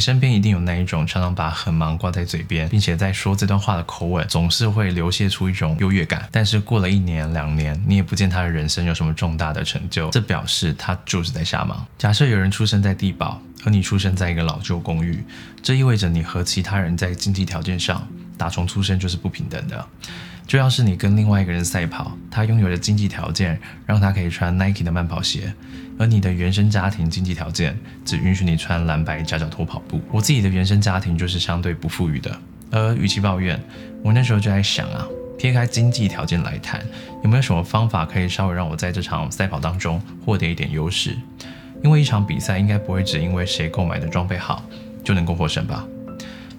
身边一定有那一种常常把很忙挂在嘴边，并且在说这段话的口吻总是会流泻出一种优越感。但是过了一年两年，你也不见他的人生有什么重大的成就，这表示他就是在瞎忙。假设有人出生在地堡，而你出生在一个老旧公寓，这意味着你和其他人在经济条件上打从出生就是不平等的。就像是你跟另外一个人赛跑，他拥有的经济条件让他可以穿 Nike 的慢跑鞋，而你的原生家庭经济条件只允许你穿蓝白夹脚拖跑步。我自己的原生家庭就是相对不富裕的，而与其抱怨，我那时候就在想啊，撇开经济条件来谈，有没有什么方法可以稍微让我在这场赛跑当中获得一点优势？因为一场比赛应该不会只因为谁购买的装备好就能够获胜吧。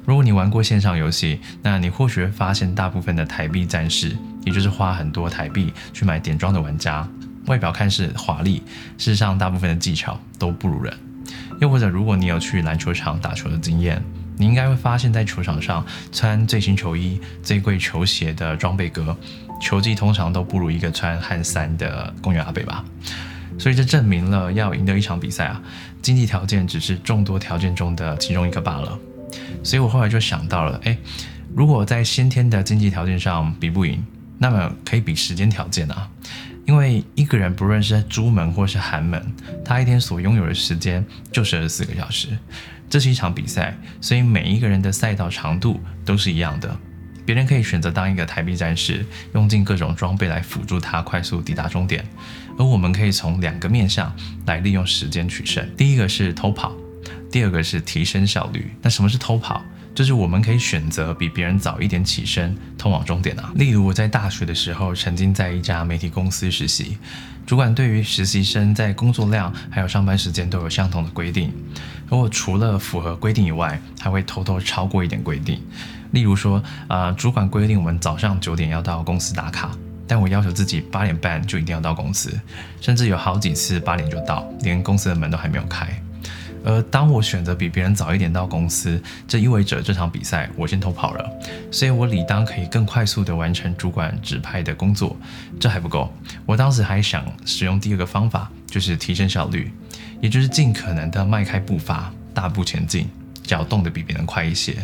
如果你玩过线上游戏，那你或许会发现，大部分的台币战士，也就是花很多台币去买点装的玩家，外表看似华丽，事实上大部分的技巧都不如人。又或者，如果你有去篮球场打球的经验，你应该会发现，在球场上穿最新球衣、最贵球鞋的装备哥，球技通常都不如一个穿汗衫的公园阿北吧。所以这证明了，要赢得一场比赛啊，经济条件只是众多条件中的其中一个罢了。所以我后来就想到了，哎，如果在先天的经济条件上比不赢，那么可以比时间条件啊。因为一个人不论是朱门或是寒门，他一天所拥有的时间就是二十四个小时。这是一场比赛，所以每一个人的赛道长度都是一样的。别人可以选择当一个台币战士，用尽各种装备来辅助他快速抵达终点，而我们可以从两个面向来利用时间取胜。第一个是偷跑。第二个是提升效率。那什么是偷跑？就是我们可以选择比别人早一点起身，通往终点啊。例如我在大学的时候，曾经在一家媒体公司实习，主管对于实习生在工作量还有上班时间都有相同的规定，而我除了符合规定以外，还会偷偷超过一点规定。例如说，啊，主管规定我们早上九点要到公司打卡，但我要求自己八点半就一定要到公司，甚至有好几次八点就到，连公司的门都还没有开。而当我选择比别人早一点到公司，这意味着这场比赛我先偷跑了，所以我理当可以更快速地完成主管指派的工作。这还不够，我当时还想使用第二个方法，就是提升效率，也就是尽可能地迈开步伐，大步前进，脚动得比别人快一些。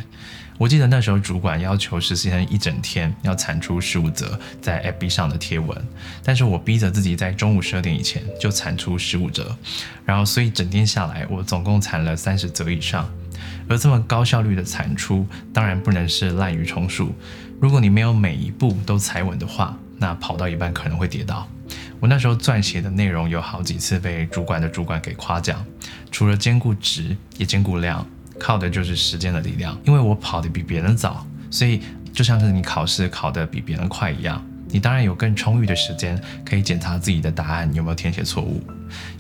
我记得那时候主管要求实习生一整天要产出十五则在 FB 上的贴文，但是我逼着自己在中午十二点以前就产出十五则，然后所以整天下来我总共产了三十则以上。而这么高效率的产出，当然不能是滥竽充数。如果你没有每一步都踩稳的话，那跑到一半可能会跌倒。我那时候撰写的内容有好几次被主管的主管给夸奖，除了兼顾值，也兼顾量。靠的就是时间的力量，因为我跑得比别人早，所以就像是你考试考得比别人快一样，你当然有更充裕的时间可以检查自己的答案有没有填写错误，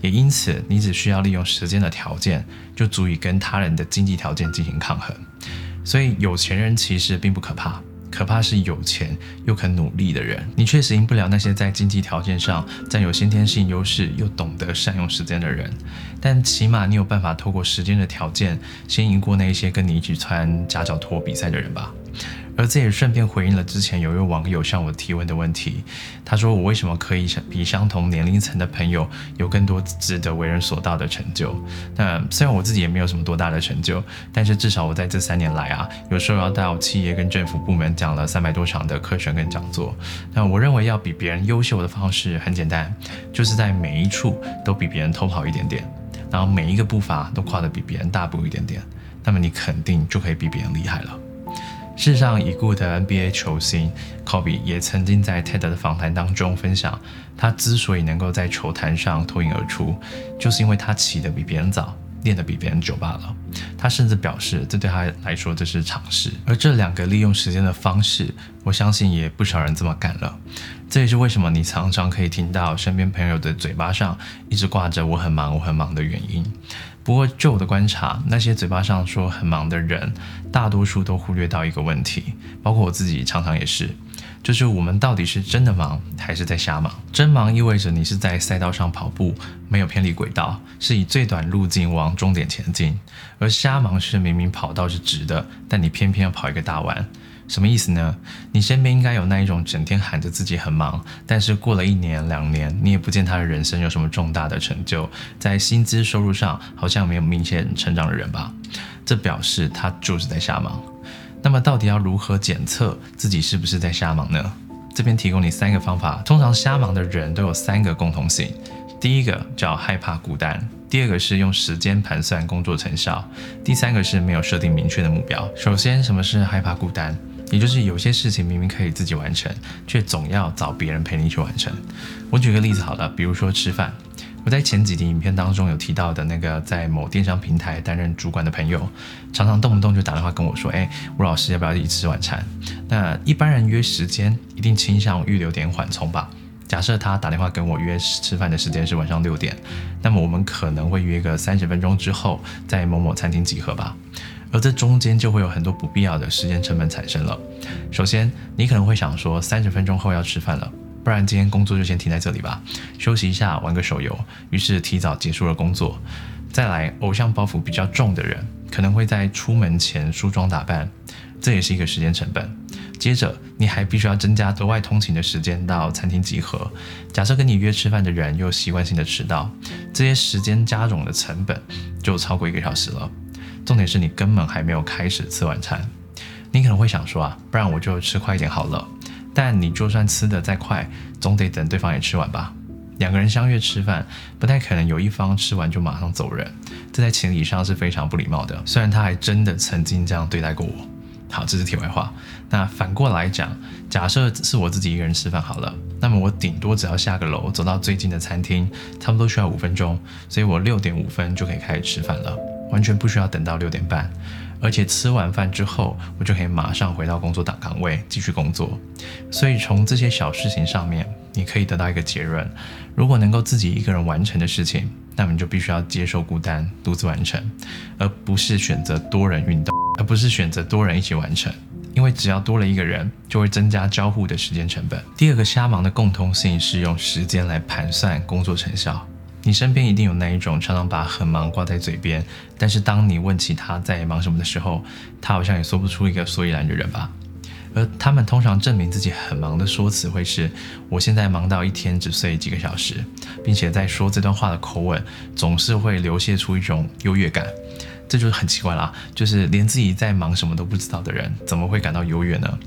也因此你只需要利用时间的条件，就足以跟他人的经济条件进行抗衡。所以有钱人其实并不可怕。可怕是有钱又肯努力的人，你确实赢不了那些在经济条件上占有先天性优势又懂得善用时间的人，但起码你有办法透过时间的条件，先赢过那些跟你一起穿夹脚拖比赛的人吧。而这也顺便回应了之前有一位网友向我提问的问题。他说：“我为什么可以比相同年龄层的朋友有更多值得为人所道的成就？”那虽然我自己也没有什么多大的成就，但是至少我在这三年来啊，有时候要到企业跟政府部门讲了三百多场的课程跟讲座。那我认为要比别人优秀的方式很简单，就是在每一处都比别人偷跑一点点，然后每一个步伐都跨得比别人大步一点点，那么你肯定就可以比别人厉害了。事实上，已故的 NBA 球星 Kobe 也曾经在 TED 的访谈当中分享，他之所以能够在球坛上脱颖而出，就是因为他起得比别人早，练得比别人久罢了。他甚至表示，这对他来说这是常事。而这两个利用时间的方式，我相信也不少人这么干了。这也是为什么你常常可以听到身边朋友的嘴巴上一直挂着“我很忙，我很忙”的原因。不过，就我的观察，那些嘴巴上说很忙的人，大多数都忽略到一个问题，包括我自己常常也是，就是我们到底是真的忙，还是在瞎忙？真忙意味着你是在赛道上跑步，没有偏离轨道，是以最短路径往终点前进；而瞎忙是明明跑道是直的，但你偏偏要跑一个大弯。什么意思呢？你身边应该有那一种整天喊着自己很忙，但是过了一年两年，你也不见他的人生有什么重大的成就，在薪资收入上好像没有明显成长的人吧？这表示他就是在瞎忙。那么到底要如何检测自己是不是在瞎忙呢？这边提供你三个方法。通常瞎忙的人都有三个共同性，第一个叫害怕孤单，第二个是用时间盘算工作成效，第三个是没有设定明确的目标。首先，什么是害怕孤单？也就是有些事情明明可以自己完成，却总要找别人陪你去完成。我举个例子好了，比如说吃饭。我在前几集影片当中有提到的那个在某电商平台担任主管的朋友，常常动不动就打电话跟我说：“哎，吴老师要不要一起吃晚餐？”那一般人约时间一定倾向预留点缓冲吧。假设他打电话跟我约吃饭的时间是晚上六点，那么我们可能会约个三十分钟之后在某某餐厅集合吧。而这中间就会有很多不必要的时间成本产生了。首先，你可能会想说，三十分钟后要吃饭了。不然今天工作就先停在这里吧，休息一下，玩个手游。于是提早结束了工作。再来，偶像包袱比较重的人，可能会在出门前梳妆打扮，这也是一个时间成本。接着，你还必须要增加额外通勤的时间到餐厅集合。假设跟你约吃饭的人又习惯性的迟到，这些时间加总的成本就超过一个小时了。重点是你根本还没有开始吃晚餐。你可能会想说啊，不然我就吃快一点好了。但你就算吃的再快，总得等对方也吃完吧。两个人相约吃饭，不太可能有一方吃完就马上走人，这在情理上是非常不礼貌的。虽然他还真的曾经这样对待过我。好，这是题外话。那反过来讲，假设是我自己一个人吃饭好了，那么我顶多只要下个楼走到最近的餐厅，差不多需要五分钟，所以我六点五分就可以开始吃饭了，完全不需要等到六点半。而且吃完饭之后，我就可以马上回到工作岗岗位继续工作。所以从这些小事情上面，你可以得到一个结论：如果能够自己一个人完成的事情，那么你就必须要接受孤单，独自完成，而不是选择多人运动，而不是选择多人一起完成。因为只要多了一个人，就会增加交互的时间成本。第二个瞎忙的共通性是用时间来盘算工作成效。你身边一定有那一种常常把很忙挂在嘴边，但是当你问起他在忙什么的时候，他好像也说不出一个所以然的人吧。而他们通常证明自己很忙的说辞会是：我现在忙到一天只睡几个小时，并且在说这段话的口吻总是会流泻出一种优越感。这就是很奇怪啦，就是连自己在忙什么都不知道的人，怎么会感到优越呢？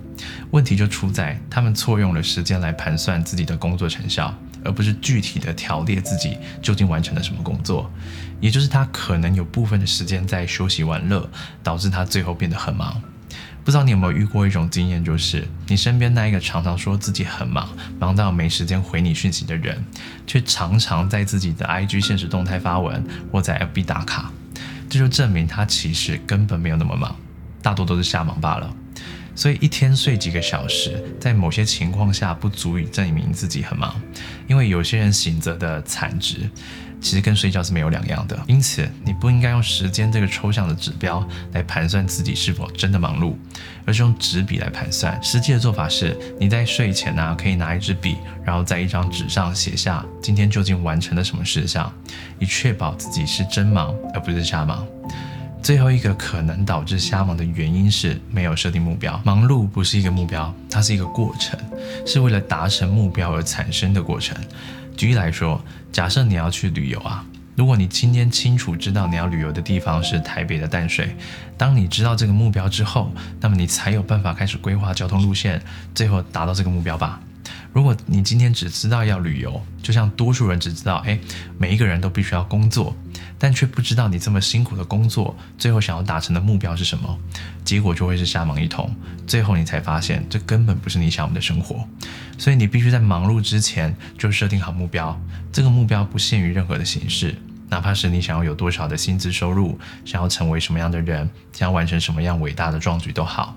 问题就出在他们错用了时间来盘算自己的工作成效。而不是具体的条列自己究竟完成了什么工作，也就是他可能有部分的时间在休息玩乐，导致他最后变得很忙。不知道你有没有遇过一种经验，就是你身边那一个常常说自己很忙，忙到没时间回你讯息的人，却常常在自己的 IG 现实动态发文或在 FB 打卡，这就证明他其实根本没有那么忙，大多都是瞎忙罢了。所以一天睡几个小时，在某些情况下不足以证明自己很忙，因为有些人醒着的产值其实跟睡觉是没有两样的。因此，你不应该用时间这个抽象的指标来盘算自己是否真的忙碌，而是用纸笔来盘算。实际的做法是，你在睡前呢，可以拿一支笔，然后在一张纸上写下今天究竟完成了什么事项，以确保自己是真忙而不是瞎忙。最后一个可能导致瞎忙的原因是没有设定目标。忙碌不是一个目标，它是一个过程，是为了达成目标而产生的过程。举例来说，假设你要去旅游啊，如果你今天清楚知道你要旅游的地方是台北的淡水，当你知道这个目标之后，那么你才有办法开始规划交通路线，最后达到这个目标吧。如果你今天只知道要旅游，就像多数人只知道，哎，每一个人都必须要工作，但却不知道你这么辛苦的工作，最后想要达成的目标是什么，结果就会是瞎忙一通。最后你才发现，这根本不是你想要的生活。所以你必须在忙碌之前就设定好目标，这个目标不限于任何的形式，哪怕是你想要有多少的薪资收入，想要成为什么样的人，想要完成什么样伟大的壮举都好，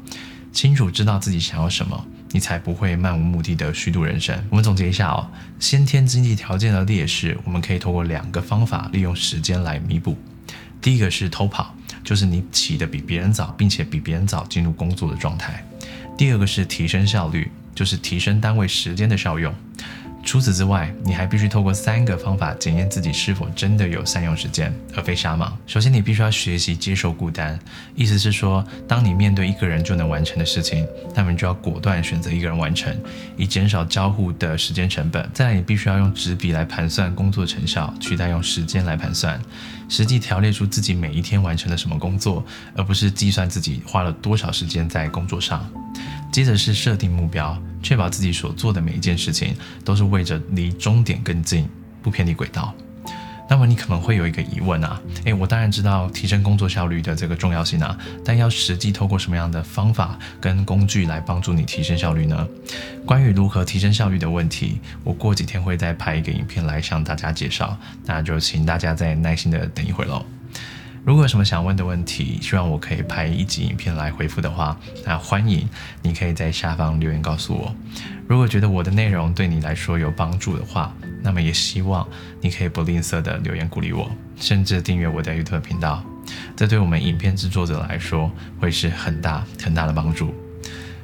清楚知道自己想要什么。你才不会漫无目的的虚度人生。我们总结一下哦，先天经济条件的劣势，我们可以通过两个方法利用时间来弥补。第一个是偷跑，就是你起得比别人早，并且比别人早进入工作的状态。第二个是提升效率，就是提升单位时间的效用。除此之外，你还必须透过三个方法检验自己是否真的有善用时间，而非瞎忙。首先，你必须要学习接受孤单，意思是说，当你面对一个人就能完成的事情，那么你就要果断选择一个人完成，以减少交互的时间成本。再来，你必须要用纸笔来盘算工作成效，取代用时间来盘算，实际条列出自己每一天完成了什么工作，而不是计算自己花了多少时间在工作上。接着是设定目标，确保自己所做的每一件事情都是为着离终点更近，不偏离轨道。那么你可能会有一个疑问啊，诶，我当然知道提升工作效率的这个重要性啊，但要实际透过什么样的方法跟工具来帮助你提升效率呢？关于如何提升效率的问题，我过几天会再拍一个影片来向大家介绍，那就请大家再耐心的等一会喽。如果有什么想问的问题，希望我可以拍一集影片来回复的话，那欢迎你可以在下方留言告诉我。如果觉得我的内容对你来说有帮助的话，那么也希望你可以不吝啬的留言鼓励我，甚至订阅我的 YouTube 频道。这对我们影片制作者来说会是很大很大的帮助。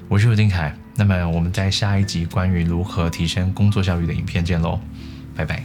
我是吴丁凯，那么我们在下一集关于如何提升工作效率的影片见喽，拜拜。